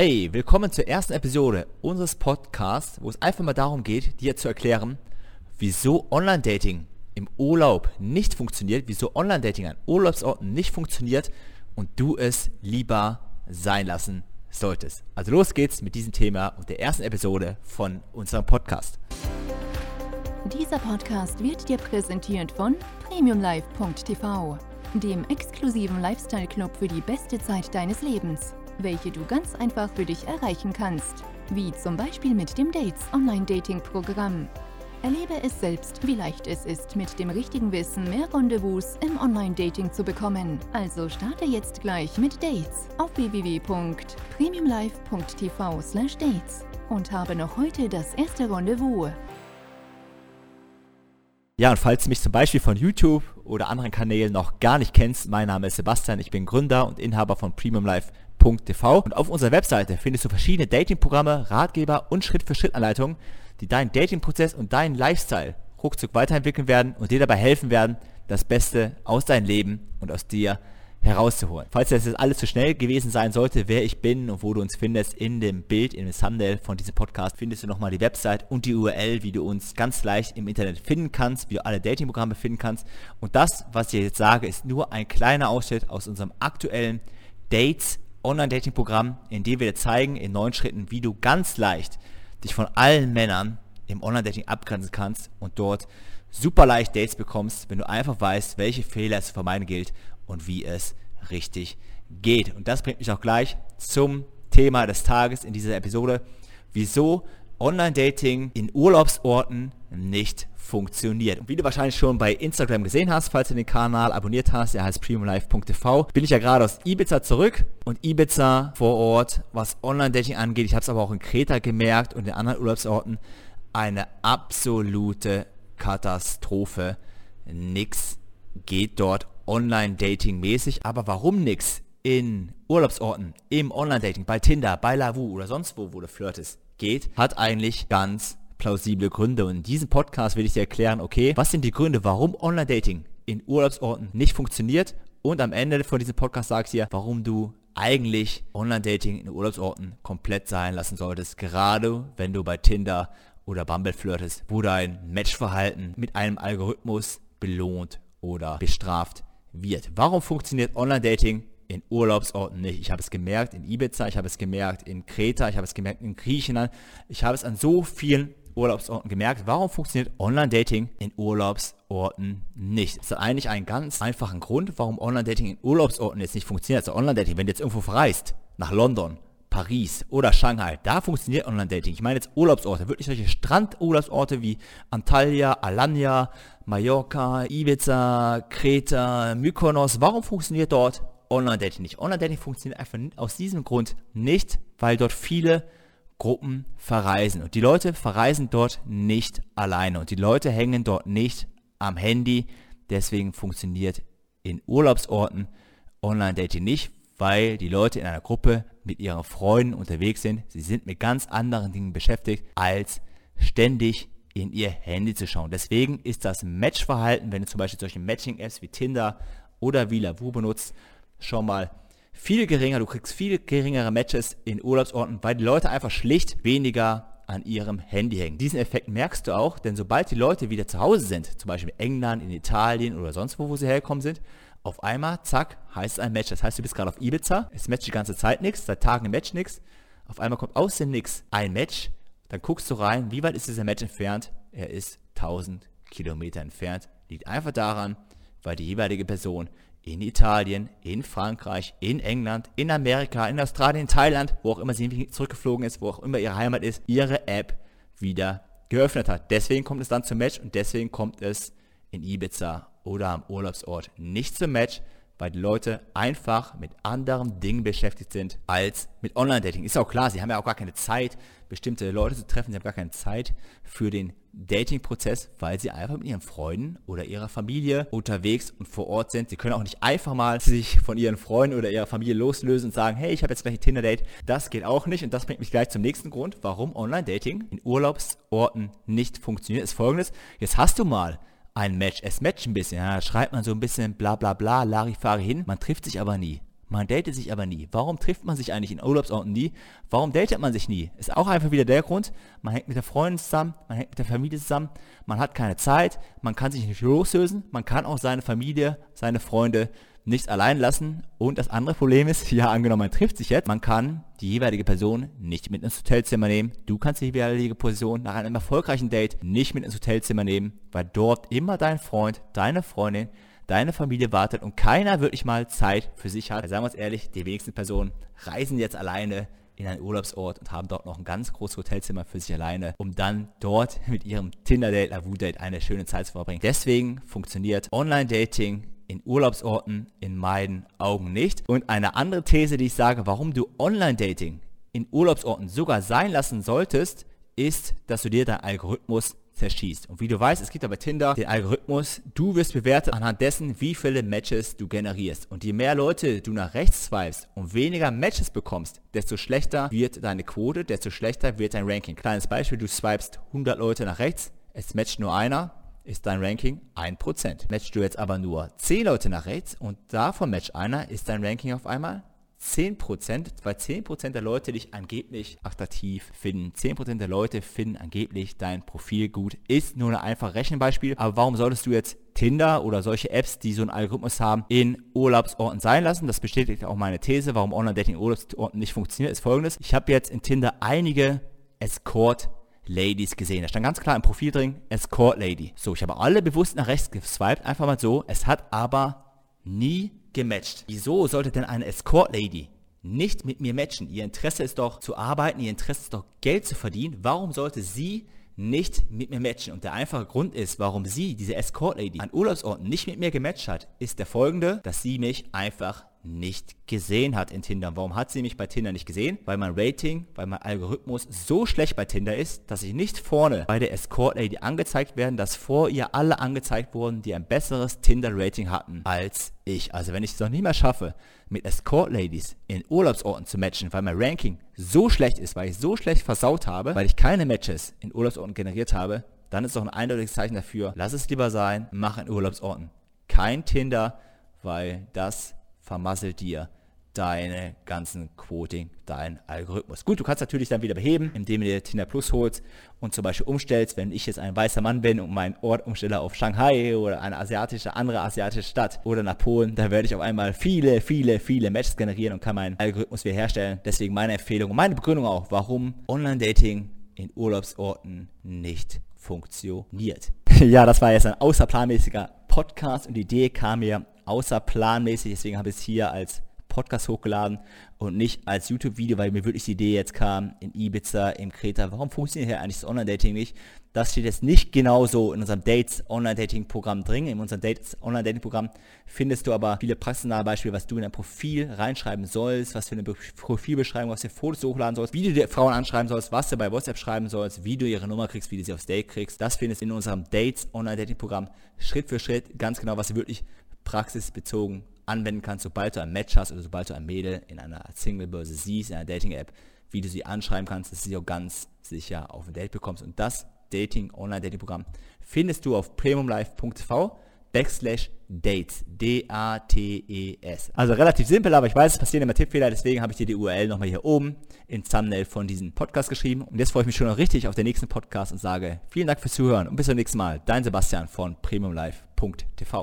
Hi, willkommen zur ersten Episode unseres Podcasts, wo es einfach mal darum geht, dir zu erklären, wieso Online-Dating im Urlaub nicht funktioniert, wieso Online-Dating an Urlaubsorten nicht funktioniert und du es lieber sein lassen solltest. Also los geht's mit diesem Thema und der ersten Episode von unserem Podcast. Dieser Podcast wird dir präsentiert von premiumlife.tv, dem exklusiven Lifestyle-Club für die beste Zeit deines Lebens, welche du ganz einfach für dich erreichen kannst, wie zum Beispiel mit dem Dates Online-Dating-Programm. Erlebe es selbst, wie leicht es ist, mit dem richtigen Wissen mehr Rendezvous im Online-Dating zu bekommen. Also starte jetzt gleich mit Dates auf www.premiumlife.tv/dates und habe noch heute das erste Rendezvous. Ja, und falls du mich zum Beispiel von YouTube oder anderen Kanälen noch gar nicht kennst, mein Name ist Sebastian, ich bin Gründer und Inhaber von premiumlife.tv und auf unserer Webseite findest du verschiedene Datingprogramme, Ratgeber und Schritt-für-Schritt-Anleitungen, die deinen Datingprozess und deinen Lifestyle ruckzuck weiterentwickeln werden und dir dabei helfen werden, das Beste aus deinem Leben und aus dir herauszuholen. Falls das jetzt alles zu schnell gewesen sein sollte, wer ich bin und wo du uns findest, in dem Bild, in dem Thumbnail von diesem Podcast findest du nochmal die Website und die URL, wie du uns ganz leicht im Internet finden kannst, wie du alle Datingprogramme finden kannst. Und das, was ich jetzt sage, ist nur ein kleiner Ausschnitt aus unserem aktuellen Dates Online-Dating-Programm, in dem wir dir zeigen in neun Schritten, wie du ganz leicht dich von allen Männern im Online-Dating abgrenzen kannst und dort super leicht Dates bekommst, wenn du einfach weißt, welche Fehler es zu vermeiden gilt und wie es richtig geht. Und das bringt mich auch gleich zum Thema des Tages in dieser Episode, wieso Online-Dating in Urlaubsorten nicht funktioniert. Und wie du wahrscheinlich schon bei Instagram gesehen hast, falls du den Kanal abonniert hast, der heißt premiumlife.tv, bin ich ja gerade aus Ibiza zurück und Ibiza vor Ort, was Online-Dating angeht, ich habe es aber auch in Kreta gemerkt und in anderen Urlaubsorten, eine absolute Katastrophe. Nix geht dort Online-Dating-mäßig, aber warum nix in Urlaubsorten, im Online-Dating, bei Tinder, bei Lavu oder sonst wo, wo du flirtest, geht, hat eigentlich ganz plausible Gründe. Und in diesem Podcast will ich dir erklären, okay, was sind die Gründe, warum Online-Dating in Urlaubsorten nicht funktioniert und am Ende von diesem Podcast sage ich dir, warum du eigentlich Online-Dating in Urlaubsorten komplett sein lassen solltest, gerade wenn du bei Tinder oder Bumble flirtest, wo dein Matchverhalten mit einem Algorithmus belohnt oder bestraft wird. Warum funktioniert Online-Dating in Urlaubsorten nicht? Ich habe es gemerkt in Ibiza, ich habe es gemerkt in Kreta, ich habe es gemerkt in Griechenland, ich habe es an so vielen Urlaubsorten gemerkt. Warum funktioniert Online-Dating in Urlaubsorten nicht? Das ist eigentlich einen ganz einfachen Grund, warum Online-Dating in Urlaubsorten jetzt nicht funktioniert. Also Online-Dating, wenn du jetzt irgendwo verreist, nach London, Paris oder Shanghai, da funktioniert Online-Dating. Ich meine jetzt Urlaubsorte, wirklich solche Strandurlaubsorte wie Antalya, Alanya, Mallorca, Ibiza, Kreta, Mykonos. Warum funktioniert dort Online-Dating nicht? Online-Dating funktioniert einfach aus diesem Grund nicht, weil dort viele Gruppen verreisen. Und die Leute verreisen dort nicht alleine. Und die Leute hängen dort nicht am Handy. Deswegen funktioniert in Urlaubsorten Online-Dating nicht, weil die Leute in einer Gruppe mit ihren Freunden unterwegs sind. Sie sind mit ganz anderen Dingen beschäftigt, als ständig in ihr Handy zu schauen. Deswegen ist das Matchverhalten, wenn du zum Beispiel solche Matching-Apps wie Tinder oder wie Lavu benutzt, schon mal viel geringer. Du kriegst viel geringere Matches in Urlaubsorten, weil die Leute einfach schlicht weniger an ihrem Handy hängen. Diesen Effekt merkst du auch, denn sobald die Leute wieder zu Hause sind, zum Beispiel in England, in Italien oder sonst wo, wo sie hergekommen sind, auf einmal, zack, heißt es ein Match. Das heißt, du bist gerade auf Ibiza, es matcht die ganze Zeit nichts, seit Tagen ein Match nichts. Auf einmal kommt aus dem Nix ein Match, dann guckst du rein, wie weit ist dieser Match entfernt? Er ist 1000 Kilometer entfernt. Liegt einfach daran, weil die jeweilige Person in Italien, in Frankreich, in England, in Amerika, in Australien, in Thailand, wo auch immer sie zurückgeflogen ist, wo auch immer ihre Heimat ist, ihre App wieder geöffnet hat. Deswegen kommt es dann zum Match und deswegen kommt es in Ibiza oder am Urlaubsort nicht zum Match, weil die Leute einfach mit anderen Dingen beschäftigt sind als mit Online-Dating. Ist auch klar, sie haben ja auch gar keine Zeit, bestimmte Leute zu treffen, sie haben gar keine Zeit für den Dating-Prozess, weil sie einfach mit ihren Freunden oder ihrer Familie unterwegs und vor Ort sind. Sie können auch nicht einfach mal sich von ihren Freunden oder ihrer Familie loslösen und sagen, hey, ich habe jetzt gleich ein Tinder-Date. Das geht auch nicht und das bringt mich gleich zum nächsten Grund, warum Online-Dating in Urlaubsorten nicht funktioniert, ist folgendes. Jetzt hast du mal ein Match. Es matcht ein bisschen. Ja, schreibt man so ein bisschen bla bla bla, Larifari hin. Man trifft sich aber nie. Man datet sich aber nie. Warum trifft man sich eigentlich in Urlaubsorten nie? Warum datet man sich nie? Ist auch einfach wieder der Grund, man hängt mit der Freundin zusammen, man hängt mit der Familie zusammen, man hat keine Zeit, man kann sich nicht loslösen, man kann auch seine Familie, seine Freunde nicht allein lassen. Und das andere Problem ist, ja, angenommen, man trifft sich jetzt, man kann die jeweilige Person nicht mit ins Hotelzimmer nehmen. Du kannst die jeweilige Person nach einem erfolgreichen Date nicht mit ins Hotelzimmer nehmen, weil dort immer dein Freund, deine Freundin, deine Familie wartet und keiner wirklich mal Zeit für sich hat. Seien wir uns ehrlich, die wenigsten Personen reisen jetzt alleine in einen Urlaubsort und haben dort noch ein ganz großes Hotelzimmer für sich alleine, um dann dort mit ihrem Tinder-Date, Lavu-Date eine schöne Zeit zu verbringen. Deswegen funktioniert Online-Dating in Urlaubsorten in meinen Augen nicht. Und eine andere These, die ich sage, warum du Online-Dating in Urlaubsorten sogar sein lassen solltest, ist, dass du dir deinen Algorithmus zerschießt. Und wie du weißt, es gibt aber Tinder den Algorithmus, du wirst bewertet anhand dessen, wie viele Matches du generierst. Und je mehr Leute du nach rechts swipest und weniger Matches bekommst, desto schlechter wird deine Quote, desto schlechter wird dein Ranking. Kleines Beispiel, du swipest 100 Leute nach rechts, es matcht nur einer, ist dein Ranking 1%. Matchst du jetzt aber nur 10 Leute nach rechts und davon matcht einer, ist dein Ranking auf einmal 10%, weil 10% der Leute dich angeblich attraktiv finden. 10% der Leute finden angeblich dein Profil gut. Ist nur ein einfaches Rechenbeispiel. Aber warum solltest du jetzt Tinder oder solche Apps, die so einen Algorithmus haben, in Urlaubsorten sein lassen? Das bestätigt auch meine These, warum Online-Dating in Urlaubsorten nicht funktioniert, ist folgendes. Ich habe jetzt in Tinder einige Escort Ladies gesehen. Da stand ganz klar im Profil drin, Escort Lady. So, ich habe alle bewusst nach rechts geswiped, einfach mal so. Es hat aber nie gematcht. Wieso sollte denn eine Escort Lady nicht mit mir matchen? Ihr Interesse ist doch zu arbeiten, ihr Interesse ist doch Geld zu verdienen. Warum sollte sie nicht mit mir matchen? Und der einfache Grund ist, warum sie, diese Escort Lady, an Urlaubsorten nicht mit mir gematcht hat, ist der folgende, dass sie mich einfach nicht gesehen hat in Tinder. Warum hat sie mich bei Tinder nicht gesehen? Weil mein Rating, weil mein Algorithmus so schlecht bei Tinder ist, dass ich nicht vorne bei der Escort Lady angezeigt werden, dass vor ihr alle angezeigt wurden, die ein besseres Tinder-Rating hatten als ich. Also wenn ich es noch nicht mehr schaffe, mit Escort Ladies in Urlaubsorten zu matchen, weil mein Ranking so schlecht ist, weil ich so schlecht versaut habe, weil ich keine Matches in Urlaubsorten generiert habe, dann ist doch ein eindeutiges Zeichen dafür, lass es lieber sein, mach in Urlaubsorten. Kein Tinder, weil das vermasselt dir deine ganzen Quoting, dein Algorithmus. Gut, du kannst natürlich dann wieder beheben, indem du dir Tinder Plus holst und zum Beispiel umstellst, wenn ich jetzt ein weißer Mann bin und meinen Ort umstelle auf Shanghai oder eine asiatische, andere asiatische Stadt oder nach Polen, da werde ich auf einmal viele, viele, viele Matches generieren und kann meinen Algorithmus wieder herstellen. Deswegen meine Empfehlung und meine Begründung auch, warum Online-Dating in Urlaubsorten nicht funktioniert. ja, das war jetzt ein außerplanmäßiger Podcast und die Idee kam mir außerplanmäßig, deswegen habe ich es hier als Podcast hochgeladen und nicht als YouTube-Video, weil mir wirklich die Idee jetzt kam, in Ibiza, im Kreta, warum funktioniert hier eigentlich das Online-Dating nicht? Das steht jetzt nicht genauso in unserem Dates Online-Dating-Programm drin. In unserem Dates Online-Dating-Programm findest du aber viele praxisnahe Beispiele, was du in dein Profil reinschreiben sollst, was für eine Profilbeschreibung, was du Fotos hochladen sollst, wie du die Frauen anschreiben sollst, was du bei WhatsApp schreiben sollst, wie du ihre Nummer kriegst, wie du sie aufs Date kriegst. Das findest du in unserem Dates Online-Dating-Programm Schritt für Schritt, ganz genau, was du wirklich praxisbezogen anwenden kannst, sobald du ein Match hast oder sobald du ein Mädel in einer Single-Börse siehst, in einer Dating-App, wie du sie anschreiben kannst, dass du sie auch ganz sicher auf ein Date bekommst. Und das Dating, Online-Dating-Programm findest du auf premiumlife.tv backslash dates, D-A-T-E-S. Also relativ simpel, aber ich weiß, es passieren immer Tippfehler, deswegen habe ich dir die URL nochmal hier oben ins Thumbnail von diesem Podcast geschrieben. Und jetzt freue ich mich schon noch richtig auf den nächsten Podcast und sage vielen Dank fürs Zuhören und bis zum nächsten Mal. Dein Sebastian von premiumlife.tv.